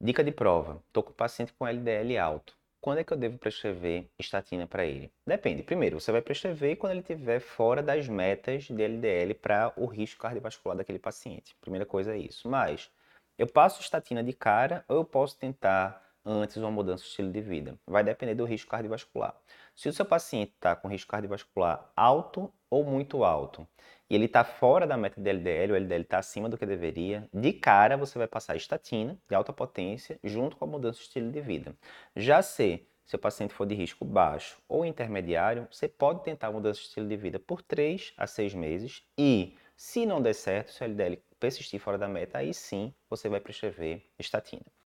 Dica de prova: estou com paciente com LDL alto. Quando é que eu devo prescrever estatina para ele? Depende. Primeiro, você vai prescrever quando ele estiver fora das metas de LDL para o risco cardiovascular daquele paciente. Primeira coisa é isso. Mas eu passo estatina de cara ou eu posso tentar antes uma mudança de estilo de vida? Vai depender do risco cardiovascular. Se o seu paciente está com risco cardiovascular alto ou muito alto, e ele está fora da meta de LDL, o LDL está acima do que deveria, de cara você vai passar estatina de alta potência junto com a mudança de estilo de vida. Já se seu paciente for de risco baixo ou intermediário, você pode tentar a mudança de estilo de vida por 3 a 6 meses e, se não der certo, se o LDL persistir fora da meta, aí sim você vai prescrever estatina.